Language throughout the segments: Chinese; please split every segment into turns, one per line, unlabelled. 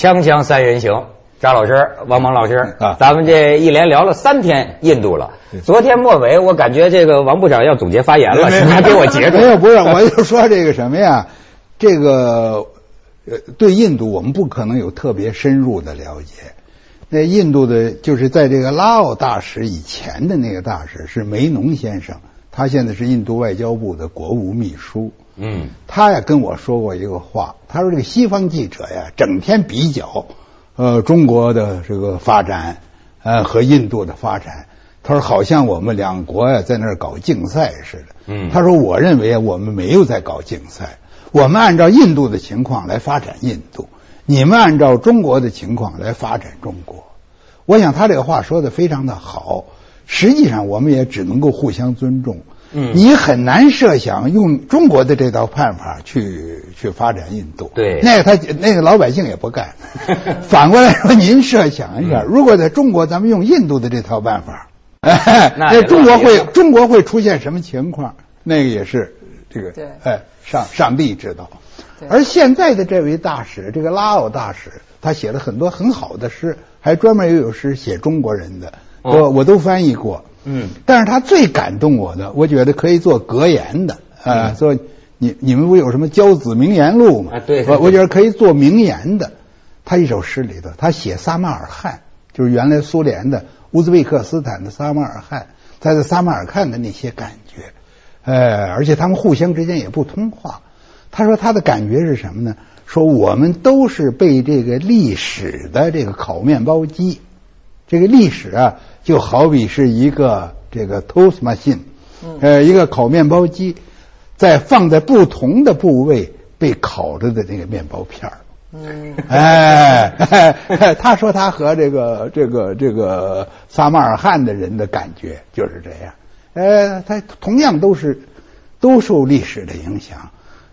锵锵三人行，张老师、王蒙老师
啊
咱们这一连聊了三天印度了。昨天末尾，我感觉这个王部长要总结发言了，
没
你还给我截住
没。有，不是，我就说这个什么呀，这个呃，对印度我们不可能有特别深入的了解。那印度的，就是在这个拉奥大使以前的那个大使是梅农先生，他现在是印度外交部的国务秘书。
嗯
他呀跟我说过一个话，他说这个西方记者呀，整天比较呃中国的这个发展呃和印度的发展，他说好像我们两国呀在那儿搞竞赛似的。
嗯
他说我认为我们没有在搞竞赛，我们按照印度的情况来发展印度，你们按照中国的情况来发展中国。我想他这个话说的非常的好，实际上我们也只能够互相尊重。
嗯
你很难设想用中国的这套办法去去发展印度。
对
那个他那个老百姓也不干。反过来说，您设想一下，如果在中国咱们用印度的这套办法，哎，
那
中国会中国会出现什么情况？那个也是这个
对
哎上上帝知道。而现在的这位大使，这个拉奥大使，他写了很多很好的诗，还专门也有诗写中国人的，
哦
我我都翻译过。
嗯
但是他最感动我的，我觉得可以做格言的，呃，做你你们不有什么教子名言录吗？
对对
我我觉得可以做名言的。他一首诗里头，他写撒马尔罕，就是原来苏联的乌兹别克斯坦的撒马尔罕，他在撒马尔罕的那些感觉，呃，而且他们互相之间也不通话。他说他的感觉是什么呢？说我们都是被这个历史的这个烤面包机，这个历史啊，就好比是一个这个 toast machine，呃，一个烤面包机，在放在不同的部位被烤着的那个面包片儿。
嗯，
哎，哎他说他和这个这个这个撒马尔罕的人的感觉就是这样。呃，他同样都是都受历史的影响，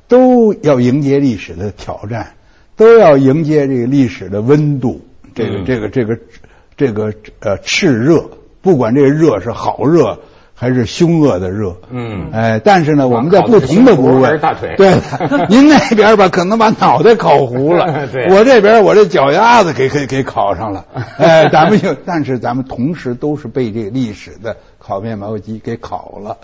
都要迎接历史的挑战，都要迎接这个历史的温度，这个、
嗯
这个这个这个呃炽热，不管这个热是好热还是凶恶的热，
嗯。
哎，但是呢，我们在不同的部位
大腿。
对，您那边吧，可能把脑袋烤糊了，
对
我这边我这脚丫子给给给烤上了，哎，咱们就，但是咱们同时都是被这个历史的烤面包机给烤了。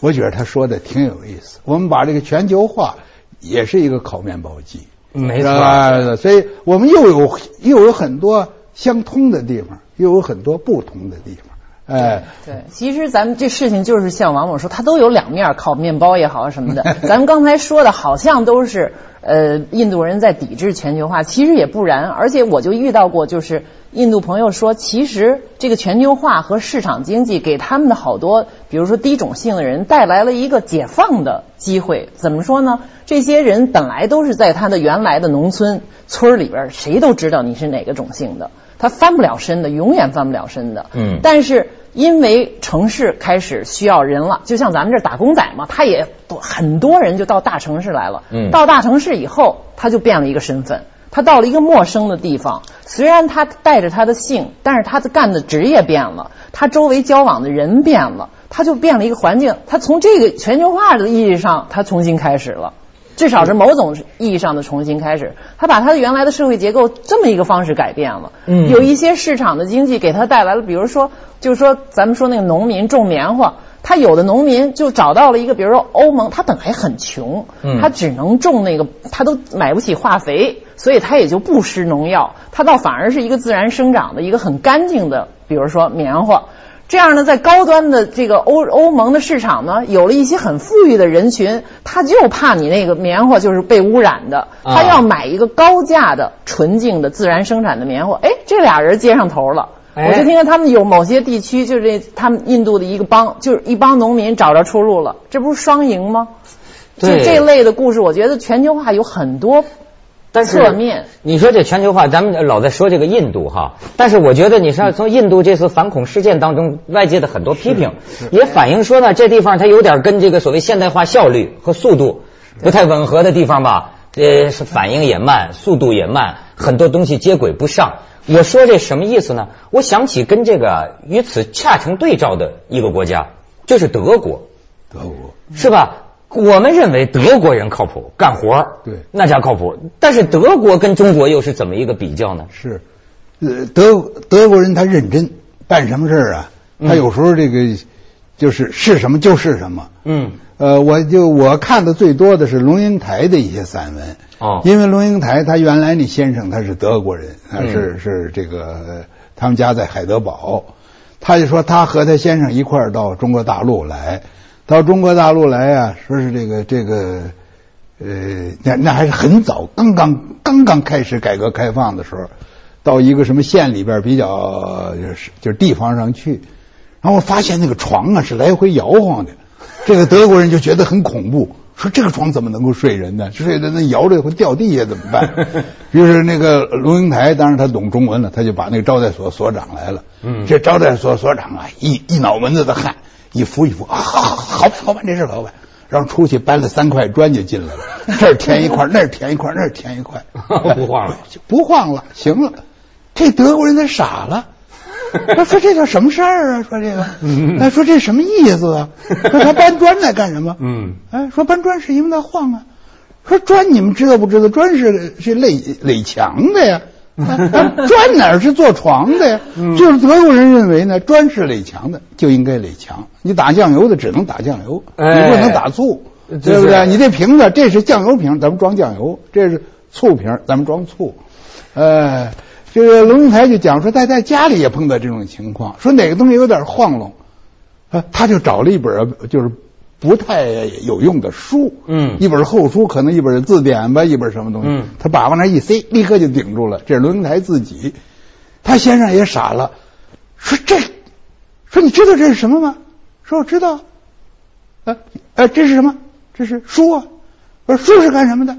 我觉得他说的挺有意思，我们把这个全球化也是一个烤面包机，
没错。
吧所以我们又有又有很多相通的地方，又有很多不同的地方，哎，
对，其实咱们这事情就是像王某说，它都有两面儿，烤面包也好什么的。咱们刚才说的好像都是呃印度人在抵制全球化，其实也不然。而且我就遇到过，就是印度朋友说，其实这个全球化和市场经济给他们的好多，比如说低种姓的人带来了一个解放的机会。怎么说呢？这些人本来都是在他的原来的农村村儿里边儿，谁都知道你是哪个种姓的，他翻不了身的，永远翻不了身的。
嗯
但是因为城市开始需要人了，就像咱们这打工仔嘛，他也多很多人就到大城市来了。
嗯
到大城市以后，他就变了一个身份。他到了一个陌生的地方，虽然他带着他的姓，但是他的干的职业变了，他周围交往的人变了，他就变了一个环境。他从这个全球化的意义上，他重新开始了。至少是某种意义上的重新开始，他把他的原来的社会结构这么一个方式改变了。
嗯
有一些市场的经济给他带来了，比如说，就是说，咱们说那个农民种棉花，他有的农民就找到了一个，比如说欧盟，他本来很穷，
嗯
他只能种那个，他都买不起化肥，所以他也就不施农药，他倒反而是一个自然生长的一个很干净的，比如说棉花。这样呢，在高端的这个欧欧盟的市场呢，有了一些很富裕的人群，他就怕你那个棉花就是被污染的，
啊
他要买一个高价的、纯净的、自然生产的棉花。哎，这俩人接上头了。
哎
我就听说他们有某些地区，就是这他们印度的一个帮，就是一帮农民找着出路了，这不是双赢吗？就这类的故事，我觉得全球化有很多
但是
侧面。
你说这全球化，咱们老在说这个印度哈，但是我觉得你说从印度这次反恐事件当中，外界的很多批评也反映说呢，这地方它有点跟这个所谓现代化效率和速度不太吻合的地方吧，呃，是反应也慢，速度也慢，很多东西接轨不上。我说这什么意思呢？我想起跟这个与此恰成对照的一个国家，就是德国。
德国
是吧？我们认为德国人靠谱，干活儿
对
那家靠谱。但是德国跟中国又是怎么一个比较呢？
是，呃，德德国人他认真，办什么事儿啊？他
嗯
有时候这个就是是什么就是什么。
嗯，
呃，我就我看的最多的是龙应台的一些散文。
哦
因为龙应台他原来那先生他是德国人，他
嗯
是、是这个呃他们家在海德堡，他就说他和他先生一块儿到中国大陆来，到中国大陆来啊，说是这个这个。呃，那那还是很早，刚刚刚刚开始改革开放的时候，到一个什么县里边比较就是就是地方上去，然后我发现那个床啊是来回摇晃的，这个德国人就觉得很恐怖，说这个床怎么能够睡人呢？睡的那摇着会掉地下怎么办？于是那个龙应台，当然他懂中文了，他就把那个招待所所长来了。
嗯
这招待所所长啊，一一脑门子的汗，一扶一扶啊，好好好办好办，这事好办。然后出去搬了三块砖就进来了，这儿填一块，那儿填一块，那儿填一块，
不晃了，
不晃了，行了。这德国人他傻了，他说这叫什么事儿啊？说这个，他，说这什么意思啊？说他搬砖来干什么？
嗯，
哎，说搬砖是因为他晃啊。说砖你们知道不知道？砖是是垒垒墙的呀。啊砖哪儿是做床的呀？就是德国人认为呢，砖是垒墙的，就应该垒墙。你打酱油的只能打酱油，
哎
你不能打醋，
就是
对不对？你这瓶子这是酱油瓶，咱们装酱油；这是醋瓶，咱们装醋。呃，这个龙应台就讲说，在在家里也碰到这种情况，说哪个东西有点晃动，啊，他就找了一本就是不太有用的书，
嗯
一本厚书，可能一本字典吧，一本什么东西，
嗯
他把往那一塞，立刻就顶住了。这是龙应台自己，他先生也傻了，说这，说你知道这是什么吗？说我知道，呃呃，这是什么？这是书啊。我说书是干什么的？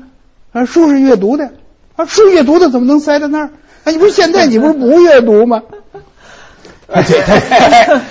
啊，书是阅读的。啊，书阅读的怎么能塞在那儿？啊，你不是现在你不是不阅读吗？啊，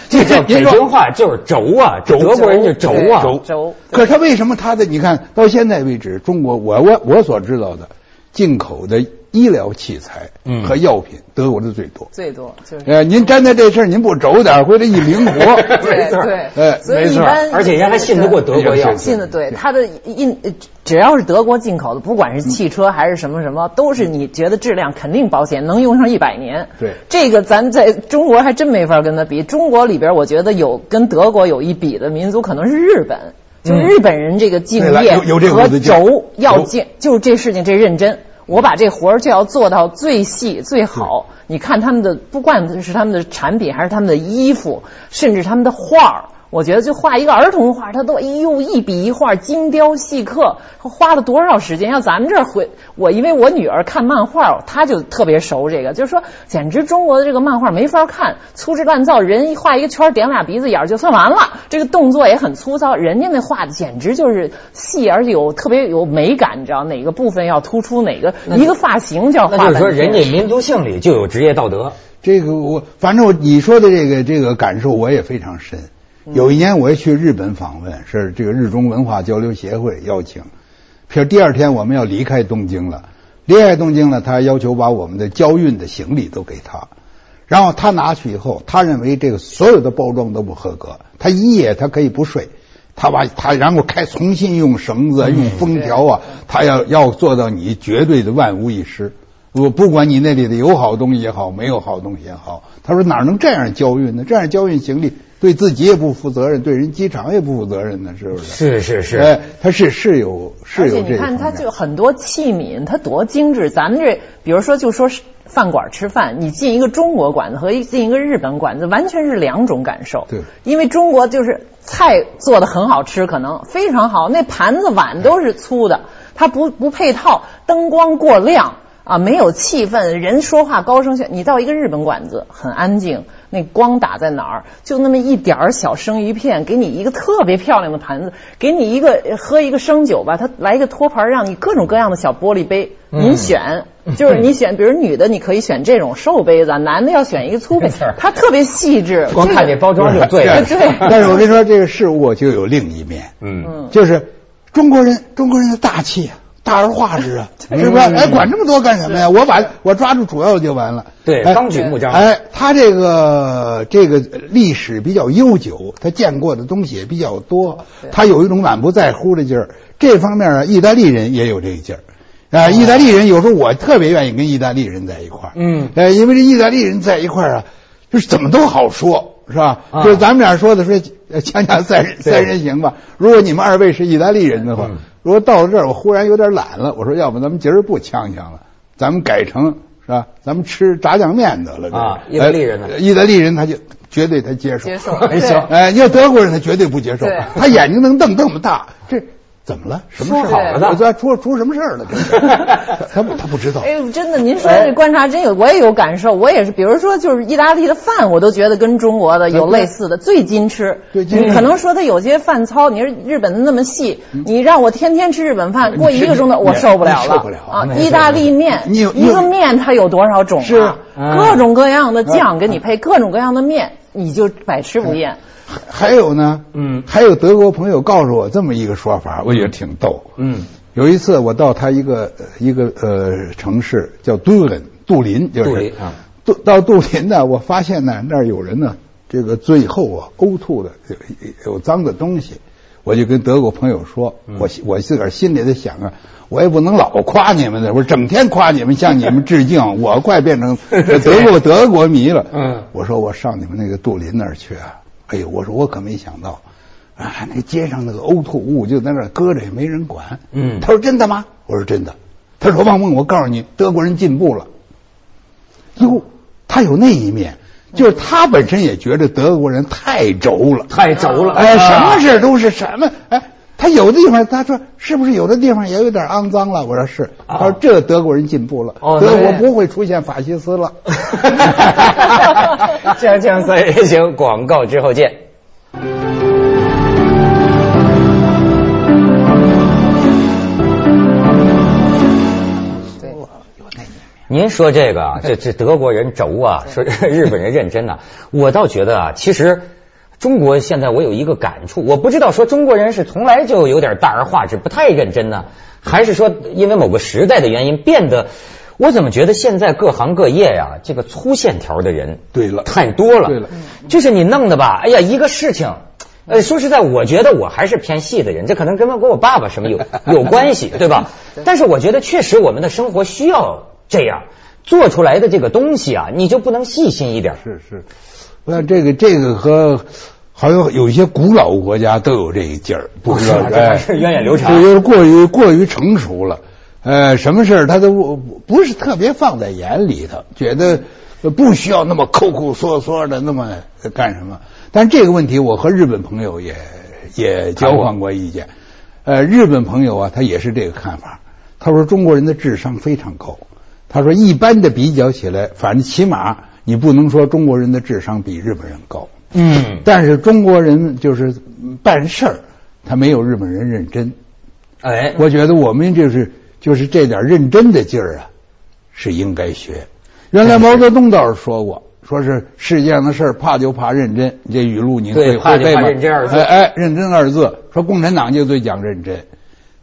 这
这叫北
您说
京话就是轴啊，
轴
德国人就轴啊，
轴。轴。
可是他为什么他的你看到现在为止，中国我我我所知道的进口的医疗器材
嗯
和药品，德国的最多。
最多就是。
呃，您沾在这事儿，您不轴点儿，回来一灵活，
对 对，
哎
所以
没错
一般
而且人还信得过德国药
信的对，它的印呃只要是德国进口的，不管是汽车还是什么什么，都是你觉得质量肯定保险，能用上一百年。
对
这个咱在中国还真没法跟他比。中国里边，我觉得有跟德国有一比的民族，可能是日本。就日本人这个敬业
有有这
和轴要
轴
敬，就是这事情这认真。我把这活儿就要做到最细最好。你看他们的，不管是他们的产品，还是他们的衣服，甚至他们的画儿，我觉得就画一个儿童画，他都哎呦一笔一画，精雕细刻，花了多少时间？要咱们这儿回我，因为我女儿看漫画，她就特别熟这个，就是说，简直中国的这个漫画没法看，粗制滥造，人一画一个圈，点俩鼻子眼儿就算完了，这个动作也很粗糙，人家那画的简直就是细，而且有特别有美感，你知道哪个部分要突出，哪个一个发型就要画
那就是说人家民族性里就有职业道德。
这个我反正我你说的这个这个感受我也非常深。有一年我也去日本访问，是这个日中文化交流协会邀请。譬如第二天我们要离开东京了，离开东京了，他要求把我们的交运的行李都给他，然后他拿去以后，他认为这个所有的包装都不合格，他一夜他可以不睡。他把他然后开重新用绳子、用封条啊，他要要做到你绝对的万无一失。我不管你那里的有好东西也好，没有好东西也好，他说哪能这样交运呢？这样交运行李对自己也不负责任，对人机场也不负责任呢，是不是？
是是是，
哎，他是是有是
而
有这个
且你看，它就很多器皿，它多精致。咱们这，比如说，就说是饭馆吃饭，你进一个中国馆子和一进一个日本馆子，完全是两种感受。
对
因为中国就是菜做的很好吃，可能非常好，那盘子碗都是粗的，它不不配套，灯光过亮。啊，没有气氛，人说话高声喧。你到一个日本馆子，很安静，那光打在哪儿，就那么一点儿小生鱼片，给你一个特别漂亮的盘子，给你一个呃喝一个生酒吧，他来一个托盘，让你各种各样的小玻璃杯，
嗯
您选，就是你选，比如女的你可以选这种瘦杯子，男的要选一个粗杯
子，
他，特别细致。
光看这包装就醉了。
对
但是我跟你说，这个事物就有另一面，
嗯，
就是中国人中国人的大气啊，大而化之啊，是不是？哎，管这么多干什么呀？我把我抓住主要就完了。
对，
哎
纲举目张。
哎，他这个这个历史比较悠久，他见过的东西也比较多，他有一种满不在乎的劲儿。这方面啊，意大利人也有这个劲儿。啊，意大利人有时候我特别愿意跟意大利人在一块儿。
嗯
呃，因为这意大利人在一块儿啊，就是怎么都好说，是吧？
啊
就咱们俩说的说呃锵锵三人三人行吧。如果你们二位是意大利人的话，
嗯
如果到了这儿我忽然有点懒了，我说要不咱们今儿不呛呛了，咱们改成是吧？咱们吃炸酱面得了。这
啊意大利人呢
呃意大利人他就绝对他接受。
接受
没错
哎，你要德国人他绝对不接受，他眼睛能瞪这么大，这怎么了？什么事
好
儿？
了的
我这出出什么事儿了？他 他不他不知道。
哎呦，真的，您说这观察真有，我也有感受。我也是，比如说，就是意大利的饭，我都觉得跟中国的有类似的，最矜持。
对
可能说他有些饭糙，你说日本的那么细，你让我天天吃日本饭，过一个钟头我受不了了。
受不了
啊！意大利面，一个面它有多少种
是
啊？
嗯
各种各样的酱给你配，各种各样的面，你就百吃不厌。
还有呢，
嗯。
还有德国朋友告诉我这么一个说法，我觉得挺逗。
嗯。
有一次我到他一个呃一个呃城市叫杜林，杜林就是
杜林啊。
杜到杜林呢，我发现呢那儿有人呢，这个最后啊呕吐的有有脏的东西，我就跟德国朋友说，
嗯。
我我自个儿心里在想啊，我也不能老夸你们的，我整天夸你们，向你们 致敬，我快变成 德国德国迷了。
嗯。
我说我上你们那个杜林那儿去啊，哎呦，我说我可没想到。啊，那街上那个呕吐物就在那儿搁着，也没人管。
嗯
他说真的吗？我说真的。他说王梦，我告诉你，德国人进步了。哟，他有那一面，就是他本身也觉得德国人太轴了，
太轴了
哎，
啊
什么事都是什么哎。他有的地方，他说是不是有的地方也有点肮脏了？我说是。
啊
他说这德国人进步了，
哦
德国不会出现法西斯了。
锵锵三人行，广告之后见。
对，
您说这个啊，这这德国人轴啊，说日本人认真呐、我倒觉得啊，其实中国现在我有一个感触，我不知道说中国人是从来就有点大而化之，不太认真呢，还是说因为某个时代的原因变得，我怎么觉得现在各行各业呀、这个粗线条的人
对了
太多了，
对了
就是你弄的吧，哎呀，一个事情。呃，说实在，我觉得我还是偏细的人，这可能跟跟我爸爸什么有有关系，对吧？但是我觉得确实我们的生活需要这样做出来的这个东西啊，你就不能细心一点。
是是，我想这个这个和好像有一些古老国家都有这一劲儿，不知道
是源远流长
这就是过于过于成熟了。呃，什么事儿他都不不是特别放在眼里头，觉得不需要那么抠抠缩缩的那么干什么。但这个问题，我和日本朋友也也交换过意见。呃，日本朋友啊，他也是这个看法。他说中国人的智商非常高。他说一般的比较起来，反正起码你不能说中国人的智商比日本人高。
嗯，
但是中国人就是办事儿，他没有日本人认真。
哎，
我觉得我们就是就是这点认真的劲儿啊，是应该学。原来毛泽东倒是说过，说是世界上的事儿怕就怕认真。这语录你会会背吗？
认真二字
哎哎，认真二字，说共产党就最讲认真。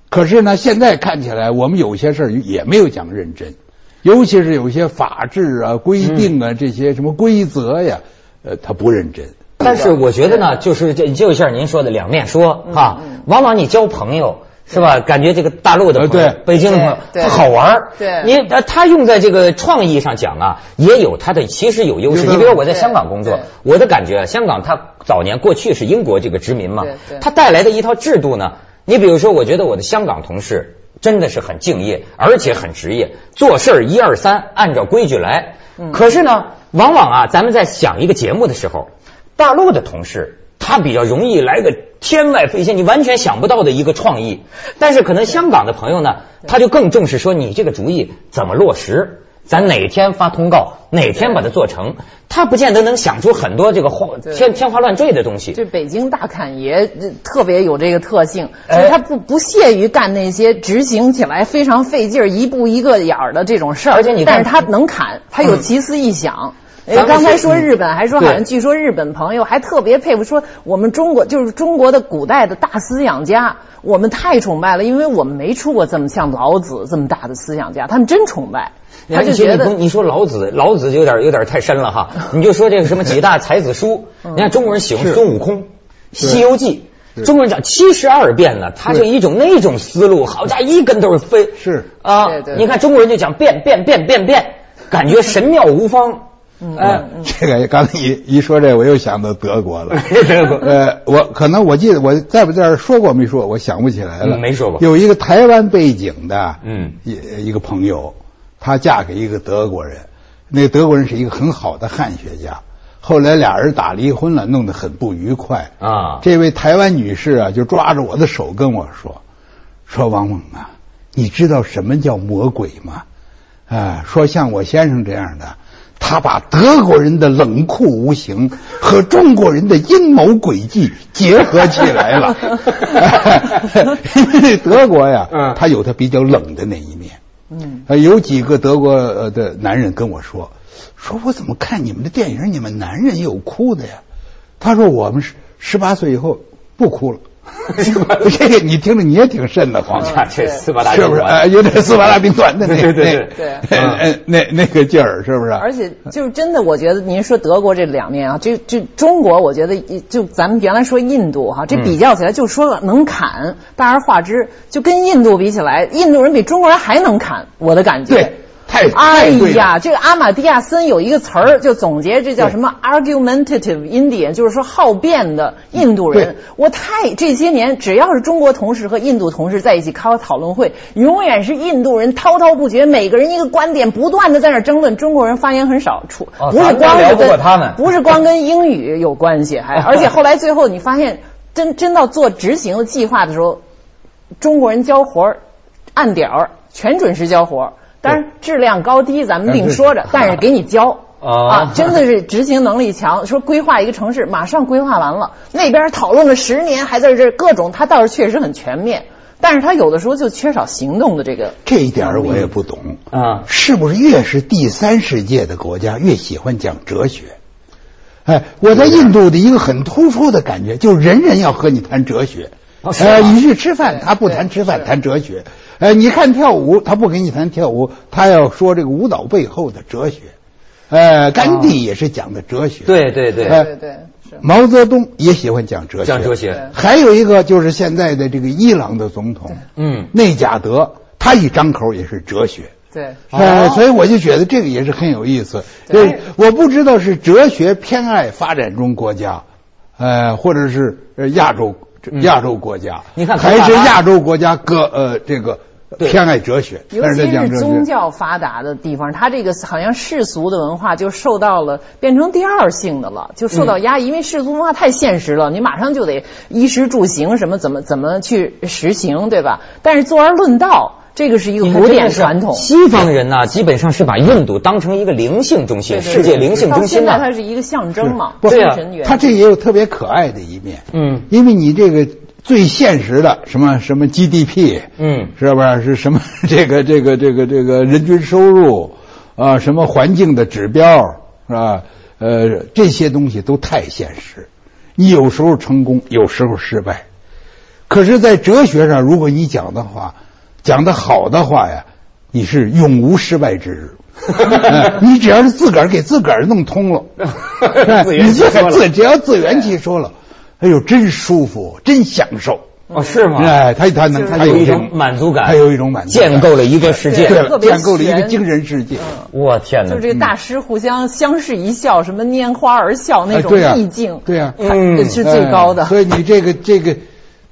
可是呢，现在看起来我们有些事儿也没有讲认真，尤其是有些法制啊、规定啊、这些什么规则呀，呃，他不认真。
但是我觉得呢，就是这就像您说的两面说哈，往往你交朋友。是吧？感觉这个大陆的朋友，
呃对
北京的朋友，他好玩儿
对
你呃他用在这个创意上讲啊，也有他的其实有优势。你比如我在香港工作，我的感觉啊，香港它早年过去是英国这个殖民嘛它带来的一套制度呢，你比如说，我觉得我的香港同事真的是很敬业，而且很职业，做事儿一二三按照规矩来。
嗯
可是呢，往往啊，咱们在想一个节目的时候，大陆的同事他比较容易来个天外飞仙，你完全想不到的一个创意。但是可能香港的朋友呢，他就更重视说你这个主意怎么落实，咱哪天发通告，哪天把它做成，他不见得能想出很多这个花
对
天天花乱坠的东西。
这北京大侃爷特别有这个特性，
所
以他不不屑于干那些执行起来非常费劲儿、一步一个眼儿的这种事儿，
而且你
但是他能侃，他有奇思异想。哎，刚才说日本，还说好像据说日本朋友还特别佩服，说我们中国就是中国的古代的大思想家，我们太崇拜了，因为我们没出过这么像老子这么大的思想家，他们真崇拜。他就觉得
你说老子，老子有点有点太深了哈。你就说这个什么几大才子书，你看中国人喜欢孙悟空，《西游记》，中国人讲七十二变呢，他就一种那种思路，好家伙，一根都是飞。
是
啊，你看中国人就讲变变变变变，感觉神妙无方。
哎，这个刚才一一说这，我又想到德国了。
德国，
呃，我可能我记得我在不在这说过没说，我想不起来了。
没说过。
有一个台湾背景的，嗯，一一个朋友。她嫁给一个德国人，那德国人是一个很好的汉学家。后来俩人打离婚了，弄得很不愉快啊。这位台湾女士啊，就抓着我的手跟我说：“说王猛啊，你知道什么叫魔鬼吗？啊，说像我先生这样的，他把德国人的冷酷无情和中国人的阴谋诡计结合起来了。因为德国呀，他有他比较冷的那一面。”嗯，有几个德国的男人跟我说，说我怎么看你们的电影，你们男人有哭的呀？他说我们十十八岁以后不哭了。这个你听着你也挺瘆得慌，
这斯巴达
是不是？哎，有点斯巴达兵团的那
对对
对，那那个劲儿是不是？
而且就是真的，我觉得您说德国这两面啊，这这中国，我觉得就咱们原来说印度哈，这比较起来就说了能砍，大而化之，就跟印度比起来，印度人比中国人还能砍，我的感觉。
对。
哎呀，这个阿玛蒂亚森有一个词儿，就总结这叫什么 argumentative Indian，就是说好辩的印度人。我太这些年，只要是中国同事和印度同事在一起开讨论会，永远是印度人滔滔不绝，每个人一个观点，不断的在那争论。中国人发言很少，出不是光跟 不是光跟英语有关系，还 而且后来最后你发现，真真到做执行的计划的时候，中国人交活儿按点儿，全准时交活儿。但是质量高低咱们另说着，但是给你教 啊，真的是执行能力强。说规划一个城市，马上规划完了，那边讨论了十年，还在这各种，他倒是确实很全面，但是他有的时候就缺少行动的这个。
这一点我也不懂啊，是不是越是第三世界的国家越喜欢讲哲学？哎，我在印度的一个很突出的感觉，就是人人要和你谈哲学。呃，你去吃饭，他不谈吃饭，谈哲学。哎，你看跳舞，他不跟你谈跳舞，他要说这个舞蹈背后的哲学。呃，甘地也是讲的哲学。
对对对
对对。
毛泽东也喜欢讲哲学。
讲哲学。
还有一个就是现在的这个伊朗的总统，嗯，内贾德，他一张口也是哲学。
对。
呃，所以我就觉得这个也是很有意思。对。我不知道是哲学偏爱发展中国家，呃，或者是亚洲亚洲国家，
你看
还是亚洲国家各呃这个。偏爱哲学，
尤其是宗教发达的地方，它这个好像世俗的文化就受到了变成第二性的了，就受到压抑，因为世俗文化太现实了，你马上就得衣食住行什么怎么怎么去实行，对吧？但是坐而论道，这个是一个古典传统。
西方人呢，基本上是把印度当成一个灵性中心，世界灵性中心
嘛。现在它是一个象征嘛，
对
啊，它这也有特别可爱的一面。嗯，因为你这个。最现实的什么什么 GDP，嗯，是不是是什么 这个这个这个这个人均收入啊，什么环境的指标是吧？呃，这些东西都太现实，你有时候成功，有时候失败。可是，在哲学上，如果你讲的话，讲的好的话呀，你是永无失败之日。你只要是自个儿给自个儿弄通了，你自自只要自圆其说了。哎呦，真舒服，真享受。
哦，是吗？
哎，他他能，他
有一种满足感，
他有一种满足，
建构了一个世界，对
建构了一个精神世界。
我天哪！
就这个大师互相相视一笑，什么拈花而笑那种意境，
对呀，
嗯，是最高的。
所以你这个这个，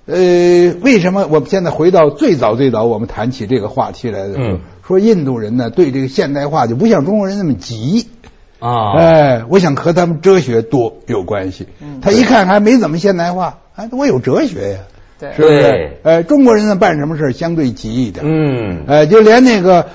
呃，为什么我们现在回到最早最早我们谈起这个话题来的时候，说印度人呢对这个现代化就不像中国人那么急。啊，哎，我想和他们哲学多有关系。他一看还没怎么现代化，哎，我有哲学呀，
对，
是不是？哎，中国人呢办什么事相对急一点，嗯，哎，就连那个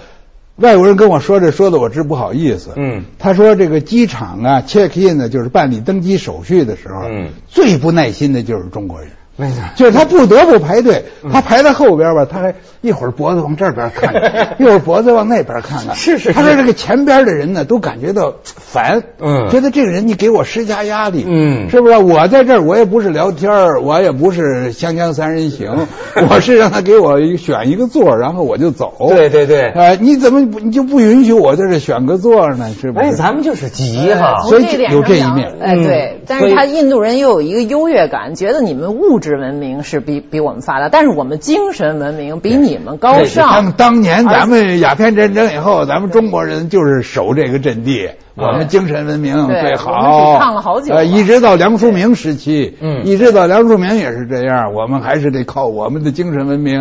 外国人跟我说这说的我直不好意思，嗯，他说这个机场啊 check in 呢就是办理登机手续的时候，嗯，最不耐心的就是中国人。
没错
就是他不得不排队，他排在后边吧，他还一会儿脖子往这边看看，一会儿脖子往那边看看。
是是是
他说这个前边的人呢，都感觉到烦，
嗯
觉得这个人你给我施加压力，
嗯
是不是？我在这儿，我也不是聊天儿我也不是锵锵三人行，我是让他给我选一个座，然后我就走。
对对对
哎，你怎么不你就不允许我在这选个座呢？是不是？
哎，咱们就是急哈。
所以有这一面
哎，
嗯
对，但是他印度人又有一个优越感，觉得你们物质文明是比比我们发达，但是我们精神文明比你们高
他们
尚。
当年咱们鸦片战争以后，咱们中国人就是守这个阵地，我们精神文明最好。
我们抵抗了好久了
呃，一直到梁漱溟时期，
嗯
一直到梁漱溟也是这样，我们还是得靠我们的精神文明。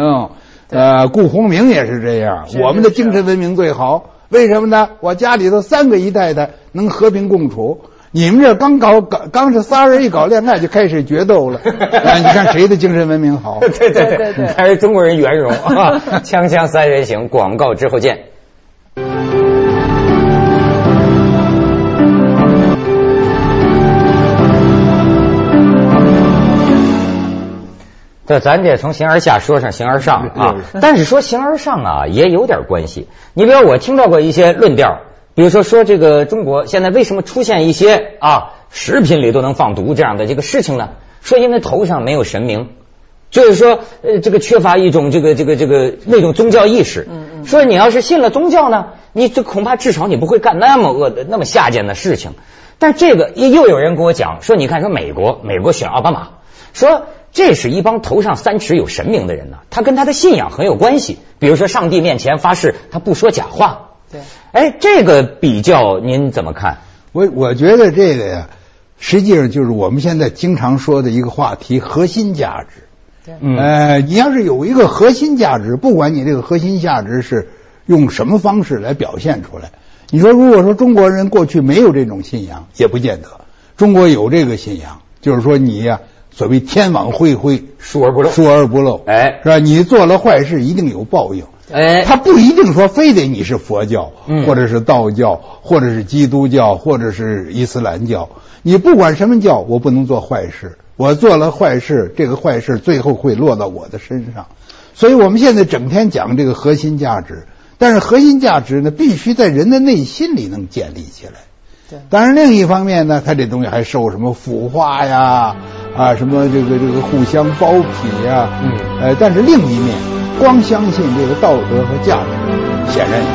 呃，顾鸿明也是这样，我们的精神文明最好。为什么呢？我家里头三个姨太太能和平共处。你们这刚搞搞刚是仨人一搞恋爱就开始决斗了，啊，你看谁的精神文明好？
对对
对对对
还是中国人圆融 啊！锵锵三人行，广告之后见。这咱得从形而下说上形而上啊，但是说形而上啊也有点关系。你比如我听到过一些论调，比如说说这个中国现在为什么出现一些啊食品里都能放毒这样的这个事情呢？说因为头上没有神明，就是说呃这个缺乏一种这个这个这个那种宗教意识。
嗯
说你要是信了宗教呢，你这恐怕至少你不会干那么恶的那么下贱的事情。但这个又又有人跟我讲说，你看说美国美国选奥巴马，说这是一帮头上三尺有神明的人呢、他跟他的信仰很有关系。比如说上帝面前发誓，他不说假话。
对，
哎，这个比较您怎么看？
我我觉得这个呀，实际上就是我们现在经常说的一个话题——核心价值。
对
嗯
呃，你要是有一个核心价值，不管你这个核心价值是用什么方式来表现出来，你说如果说中国人过去没有这种信仰，也不见得。中国有这个信仰，就是说你呀，所谓天网恢恢，
疏而不漏。
疏而不漏，
哎
是吧？你做了坏事，一定有报应。
哎，
他不一定说非得你是佛教，
嗯
或者是道教，或者是基督教，或者是伊斯兰教。你不管什么教，我不能做坏事。我做了坏事，这个坏事最后会落到我的身上。所以我们现在整天讲这个核心价值，但是核心价值呢，必须在人的内心里能建立起来。
对
当然，另一方面呢，它这东西还受什么腐化呀，啊，什么这个这个互相包庇呀，
嗯
呃，但是另一面，光相信这个道德和价值，显然也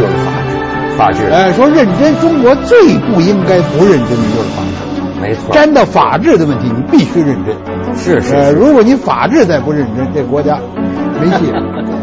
就不够，就是法治。
法治，
哎，说认真，中国最不应该不认真的就是法治。
没错，
沾到法治的问题，你必须认真。
是是。
如果你法治再不认真，这国家没戏了。